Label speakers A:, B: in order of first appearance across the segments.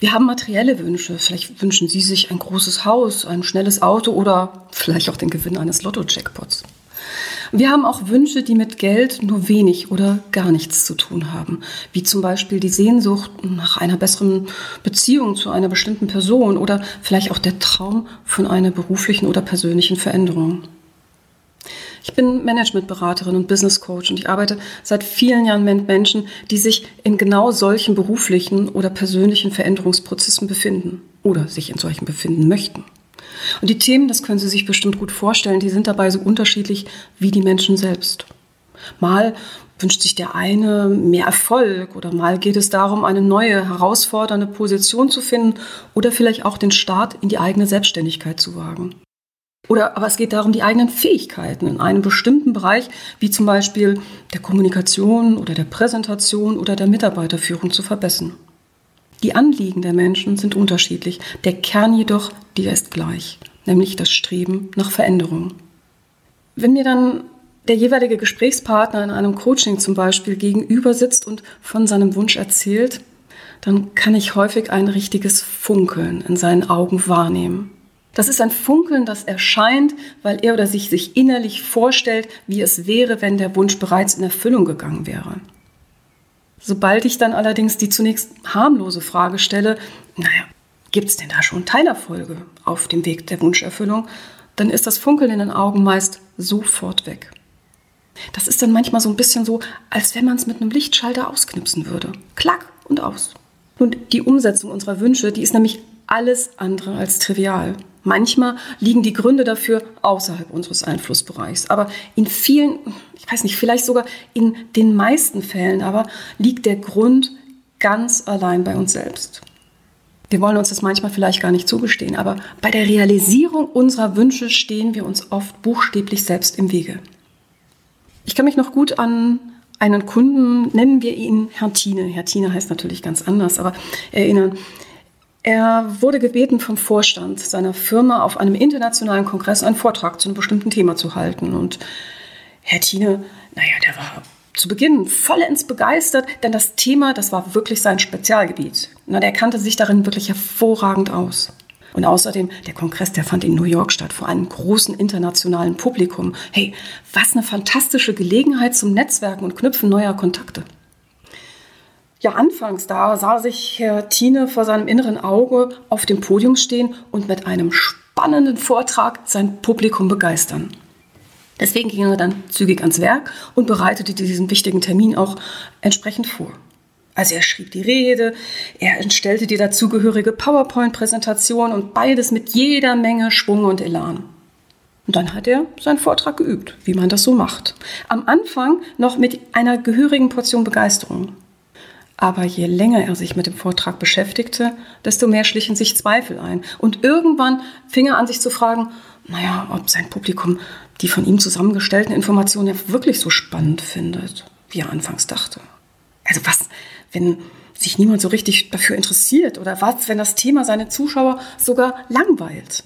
A: Wir haben materielle Wünsche. Vielleicht wünschen Sie sich ein großes Haus, ein schnelles Auto oder vielleicht auch den Gewinn eines Lotto-Jackpots. Wir haben auch Wünsche, die mit Geld nur wenig oder gar nichts zu tun haben, wie zum Beispiel die Sehnsucht nach einer besseren Beziehung zu einer bestimmten Person oder vielleicht auch der Traum von einer beruflichen oder persönlichen Veränderung. Ich bin Managementberaterin und Business Coach und ich arbeite seit vielen Jahren mit Menschen, die sich in genau solchen beruflichen oder persönlichen Veränderungsprozessen befinden oder sich in solchen befinden möchten. Und die Themen, das können Sie sich bestimmt gut vorstellen, die sind dabei so unterschiedlich wie die Menschen selbst. Mal wünscht sich der eine mehr Erfolg oder mal geht es darum, eine neue, herausfordernde Position zu finden oder vielleicht auch den Start in die eigene Selbstständigkeit zu wagen. Oder aber es geht darum, die eigenen Fähigkeiten in einem bestimmten Bereich, wie zum Beispiel der Kommunikation oder der Präsentation oder der Mitarbeiterführung zu verbessern. Die Anliegen der Menschen sind unterschiedlich, der Kern jedoch, der ist gleich, nämlich das Streben nach Veränderung. Wenn mir dann der jeweilige Gesprächspartner in einem Coaching zum Beispiel gegenüber sitzt und von seinem Wunsch erzählt, dann kann ich häufig ein richtiges Funkeln in seinen Augen wahrnehmen. Das ist ein Funkeln, das erscheint, weil er oder sich sich innerlich vorstellt, wie es wäre, wenn der Wunsch bereits in Erfüllung gegangen wäre. Sobald ich dann allerdings die zunächst harmlose Frage stelle, naja, gibt es denn da schon Teilerfolge auf dem Weg der Wunscherfüllung, dann ist das Funkeln in den Augen meist sofort weg. Das ist dann manchmal so ein bisschen so, als wenn man es mit einem Lichtschalter ausknipsen würde. Klack und aus. Und die Umsetzung unserer Wünsche, die ist nämlich alles andere als trivial. Manchmal liegen die Gründe dafür außerhalb unseres Einflussbereichs. Aber in vielen, ich weiß nicht, vielleicht sogar in den meisten Fällen aber liegt der Grund ganz allein bei uns selbst. Wir wollen uns das manchmal vielleicht gar nicht zugestehen, aber bei der Realisierung unserer Wünsche stehen wir uns oft buchstäblich selbst im Wege. Ich kann mich noch gut an einen Kunden, nennen wir ihn Herr Tine. Herr Tine heißt natürlich ganz anders, aber erinnern. Er wurde gebeten vom Vorstand seiner Firma auf einem internationalen Kongress einen Vortrag zu einem bestimmten Thema zu halten. Und Herr Tine, naja, der war zu Beginn vollends begeistert, denn das Thema, das war wirklich sein Spezialgebiet. Na, der kannte sich darin wirklich hervorragend aus. Und außerdem, der Kongress, der fand in New York statt, vor einem großen internationalen Publikum. Hey, was eine fantastische Gelegenheit zum Netzwerken und Knüpfen neuer Kontakte. Ja, anfangs da sah sich Herr Tine vor seinem inneren Auge auf dem Podium stehen und mit einem spannenden Vortrag sein Publikum begeistern. Deswegen ging er dann zügig ans Werk und bereitete diesen wichtigen Termin auch entsprechend vor. Also er schrieb die Rede, er entstellte die dazugehörige PowerPoint-Präsentation und beides mit jeder Menge Schwung und Elan. Und dann hat er seinen Vortrag geübt, wie man das so macht. Am Anfang noch mit einer gehörigen Portion Begeisterung. Aber je länger er sich mit dem Vortrag beschäftigte, desto mehr schlichen sich Zweifel ein. Und irgendwann fing er an, sich zu fragen, naja, ob sein Publikum die von ihm zusammengestellten Informationen ja wirklich so spannend findet, wie er anfangs dachte. Also was, wenn sich niemand so richtig dafür interessiert? Oder was, wenn das Thema seine Zuschauer sogar langweilt?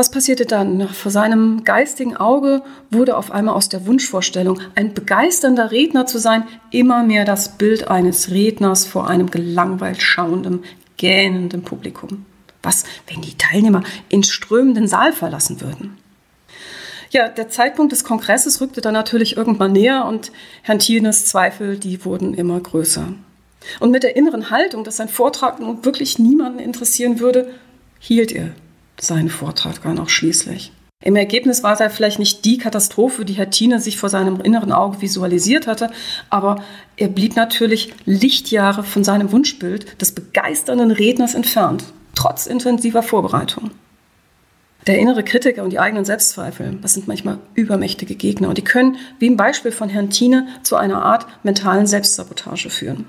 A: Was passierte dann? Vor seinem geistigen Auge wurde auf einmal aus der Wunschvorstellung, ein begeisternder Redner zu sein, immer mehr das Bild eines Redners vor einem gelangweilt schauenden, gähnenden Publikum. Was, wenn die Teilnehmer in strömenden Saal verlassen würden? Ja, der Zeitpunkt des Kongresses rückte dann natürlich irgendwann näher und Herrn Thienes Zweifel, die wurden immer größer. Und mit der inneren Haltung, dass sein Vortrag nun wirklich niemanden interessieren würde, hielt er seinen Vortrag dann auch schließlich. Im Ergebnis war es vielleicht nicht die Katastrophe, die Herr Thiene sich vor seinem inneren Auge visualisiert hatte, aber er blieb natürlich Lichtjahre von seinem Wunschbild des begeisternden Redners entfernt, trotz intensiver Vorbereitung. Der innere Kritiker und die eigenen Selbstzweifel, das sind manchmal übermächtige Gegner und die können, wie im Beispiel von Herrn Thiene, zu einer Art mentalen Selbstsabotage führen.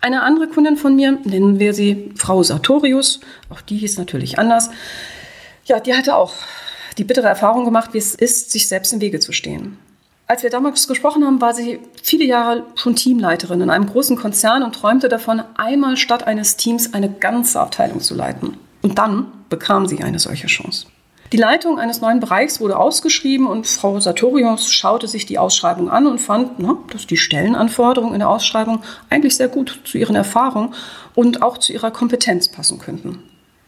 A: Eine andere Kundin von mir, nennen wir sie Frau Sartorius, auch die hieß natürlich anders, ja, die hatte auch die bittere Erfahrung gemacht, wie es ist, sich selbst im Wege zu stehen. Als wir damals gesprochen haben, war sie viele Jahre schon Teamleiterin in einem großen Konzern und träumte davon, einmal statt eines Teams eine ganze Abteilung zu leiten. Und dann bekam sie eine solche Chance. Die Leitung eines neuen Bereichs wurde ausgeschrieben und Frau Sartorius schaute sich die Ausschreibung an und fand, na, dass die Stellenanforderungen in der Ausschreibung eigentlich sehr gut zu ihren Erfahrungen und auch zu ihrer Kompetenz passen könnten.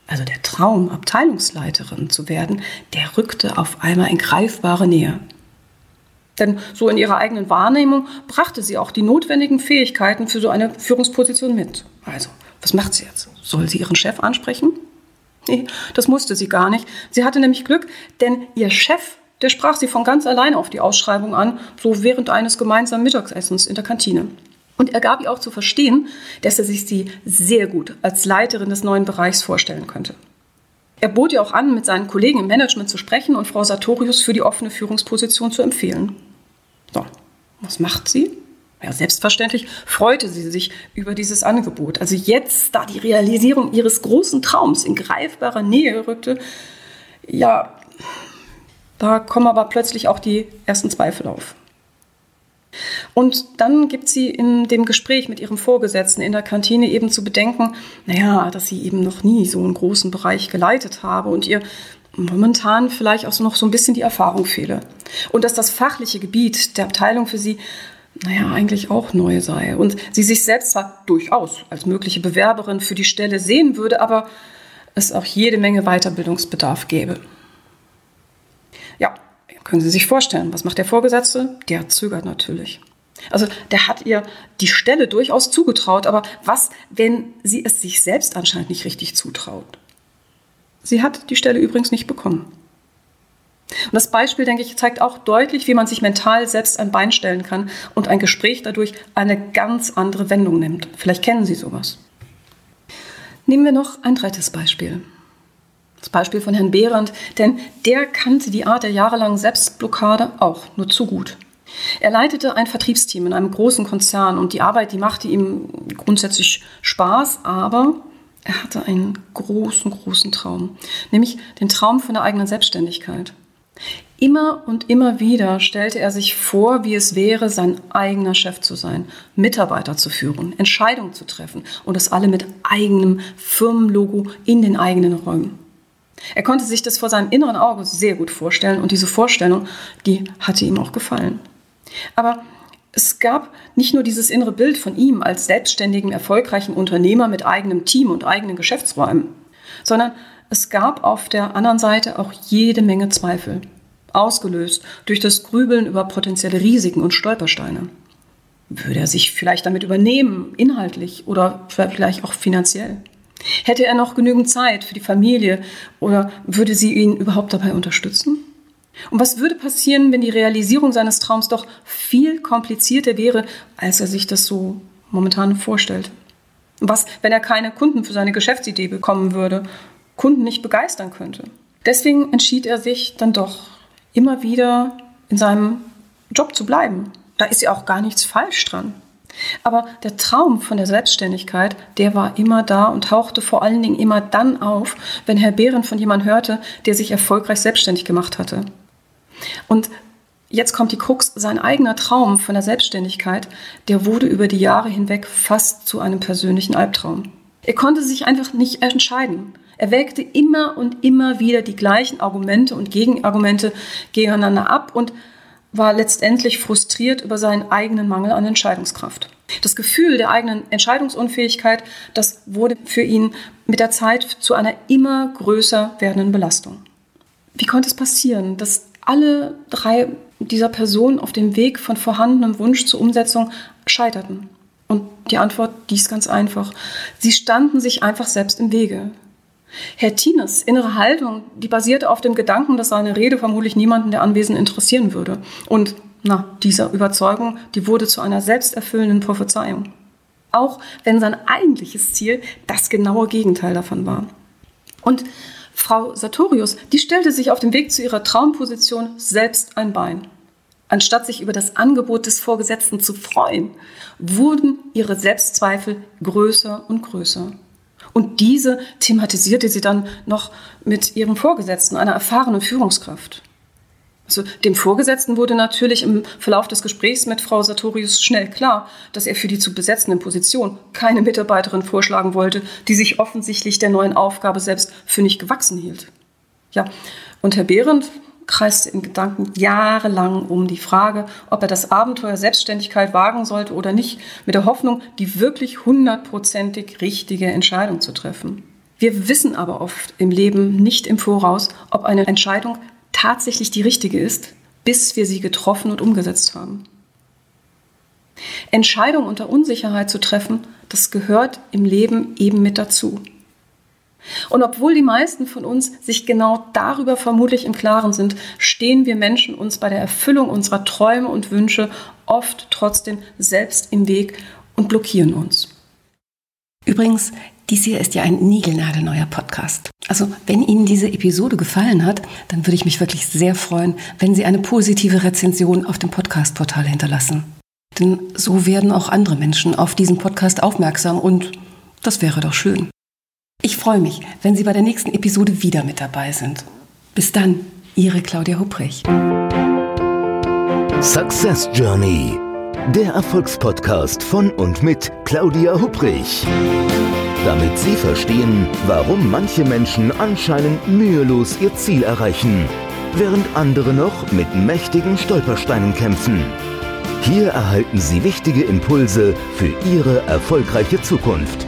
A: Also der Traum, Abteilungsleiterin zu werden, der rückte auf einmal in greifbare Nähe. Denn so in ihrer eigenen Wahrnehmung brachte sie auch die notwendigen Fähigkeiten für so eine Führungsposition mit. Also, was macht sie jetzt? Soll sie ihren Chef ansprechen? Nee, das musste sie gar nicht. Sie hatte nämlich Glück, denn ihr Chef, der sprach sie von ganz allein auf die Ausschreibung an, so während eines gemeinsamen Mittagessens in der Kantine. Und er gab ihr auch zu verstehen, dass er sich sie sehr gut als Leiterin des neuen Bereichs vorstellen könnte. Er bot ihr auch an, mit seinen Kollegen im Management zu sprechen und Frau Sartorius für die offene Führungsposition zu empfehlen. So, was macht sie? Ja, selbstverständlich freute sie sich über dieses Angebot. Also jetzt, da die Realisierung ihres großen Traums in greifbarer Nähe rückte, ja, da kommen aber plötzlich auch die ersten Zweifel auf. Und dann gibt sie in dem Gespräch mit ihrem Vorgesetzten in der Kantine eben zu bedenken, naja, dass sie eben noch nie so einen großen Bereich geleitet habe und ihr momentan vielleicht auch so noch so ein bisschen die Erfahrung fehle. Und dass das fachliche Gebiet der Abteilung für sie naja, eigentlich auch neu sei. Und sie sich selbst zwar durchaus als mögliche Bewerberin für die Stelle sehen würde, aber es auch jede Menge Weiterbildungsbedarf gäbe. Ja, können Sie sich vorstellen, was macht der Vorgesetzte? Der zögert natürlich. Also der hat ihr die Stelle durchaus zugetraut, aber was, wenn sie es sich selbst anscheinend nicht richtig zutraut? Sie hat die Stelle übrigens nicht bekommen. Und das Beispiel, denke ich, zeigt auch deutlich, wie man sich mental selbst ein Bein stellen kann und ein Gespräch dadurch eine ganz andere Wendung nimmt. Vielleicht kennen Sie sowas. Nehmen wir noch ein drittes Beispiel. Das Beispiel von Herrn Behrendt, denn der kannte die Art der jahrelangen Selbstblockade auch nur zu gut. Er leitete ein Vertriebsteam in einem großen Konzern und die Arbeit, die machte ihm grundsätzlich Spaß, aber er hatte einen großen, großen Traum, nämlich den Traum von der eigenen Selbstständigkeit. Immer und immer wieder stellte er sich vor, wie es wäre, sein eigener Chef zu sein, Mitarbeiter zu führen, Entscheidungen zu treffen und das alle mit eigenem Firmenlogo in den eigenen Räumen. Er konnte sich das vor seinem inneren Auge sehr gut vorstellen und diese Vorstellung, die hatte ihm auch gefallen. Aber es gab nicht nur dieses innere Bild von ihm als selbstständigen, erfolgreichen Unternehmer mit eigenem Team und eigenen Geschäftsräumen, sondern es gab auf der anderen Seite auch jede Menge Zweifel, ausgelöst durch das Grübeln über potenzielle Risiken und Stolpersteine. Würde er sich vielleicht damit übernehmen, inhaltlich oder vielleicht auch finanziell? Hätte er noch genügend Zeit für die Familie oder würde sie ihn überhaupt dabei unterstützen? Und was würde passieren, wenn die Realisierung seines Traums doch viel komplizierter wäre, als er sich das so momentan vorstellt? Was, wenn er keine Kunden für seine Geschäftsidee bekommen würde Kunden nicht begeistern könnte. Deswegen entschied er sich dann doch immer wieder in seinem Job zu bleiben. Da ist ja auch gar nichts falsch dran. Aber der Traum von der Selbstständigkeit, der war immer da und tauchte vor allen Dingen immer dann auf, wenn Herr Behren von jemandem hörte, der sich erfolgreich selbstständig gemacht hatte. Und jetzt kommt die Krux, sein eigener Traum von der Selbstständigkeit, der wurde über die Jahre hinweg fast zu einem persönlichen Albtraum. Er konnte sich einfach nicht entscheiden. Er wägte immer und immer wieder die gleichen Argumente und Gegenargumente gegeneinander ab und war letztendlich frustriert über seinen eigenen Mangel an Entscheidungskraft. Das Gefühl der eigenen Entscheidungsunfähigkeit, das wurde für ihn mit der Zeit zu einer immer größer werdenden Belastung. Wie konnte es passieren, dass alle drei dieser Personen auf dem Weg von vorhandenem Wunsch zur Umsetzung scheiterten? Und die Antwort, die ist ganz einfach. Sie standen sich einfach selbst im Wege. Herr Tines innere Haltung, die basierte auf dem Gedanken, dass seine Rede vermutlich niemanden der Anwesenden interessieren würde. Und na, diese Überzeugung, die wurde zu einer selbsterfüllenden Prophezeiung. Auch wenn sein eigentliches Ziel das genaue Gegenteil davon war. Und Frau Sartorius, die stellte sich auf dem Weg zu ihrer Traumposition selbst ein Bein. Anstatt sich über das Angebot des Vorgesetzten zu freuen, wurden ihre Selbstzweifel größer und größer. Und diese thematisierte sie dann noch mit ihrem Vorgesetzten, einer erfahrenen Führungskraft. Also dem Vorgesetzten wurde natürlich im Verlauf des Gesprächs mit Frau Sartorius schnell klar, dass er für die zu besetzende Position keine Mitarbeiterin vorschlagen wollte, die sich offensichtlich der neuen Aufgabe selbst für nicht gewachsen hielt. Ja, und Herr Behrendt kreiste in Gedanken jahrelang um die Frage, ob er das Abenteuer Selbstständigkeit wagen sollte oder nicht, mit der Hoffnung, die wirklich hundertprozentig richtige Entscheidung zu treffen. Wir wissen aber oft im Leben nicht im Voraus, ob eine Entscheidung tatsächlich die richtige ist, bis wir sie getroffen und umgesetzt haben. Entscheidungen unter Unsicherheit zu treffen, das gehört im Leben eben mit dazu. Und obwohl die meisten von uns sich genau darüber vermutlich im Klaren sind, stehen wir Menschen uns bei der Erfüllung unserer Träume und Wünsche oft trotzdem selbst im Weg und blockieren uns.
B: Übrigens, dies hier ist ja ein niegelnagelneuer Podcast. Also, wenn Ihnen diese Episode gefallen hat, dann würde ich mich wirklich sehr freuen, wenn Sie eine positive Rezension auf dem Podcast-Portal hinterlassen. Denn so werden auch andere Menschen auf diesen Podcast aufmerksam und das wäre doch schön. Ich freue mich, wenn Sie bei der nächsten Episode wieder mit dabei sind. Bis dann, Ihre Claudia Hupprich.
C: Success Journey, der Erfolgspodcast von und mit Claudia Hupprich. Damit Sie verstehen, warum manche Menschen anscheinend mühelos ihr Ziel erreichen, während andere noch mit mächtigen Stolpersteinen kämpfen. Hier erhalten Sie wichtige Impulse für Ihre erfolgreiche Zukunft.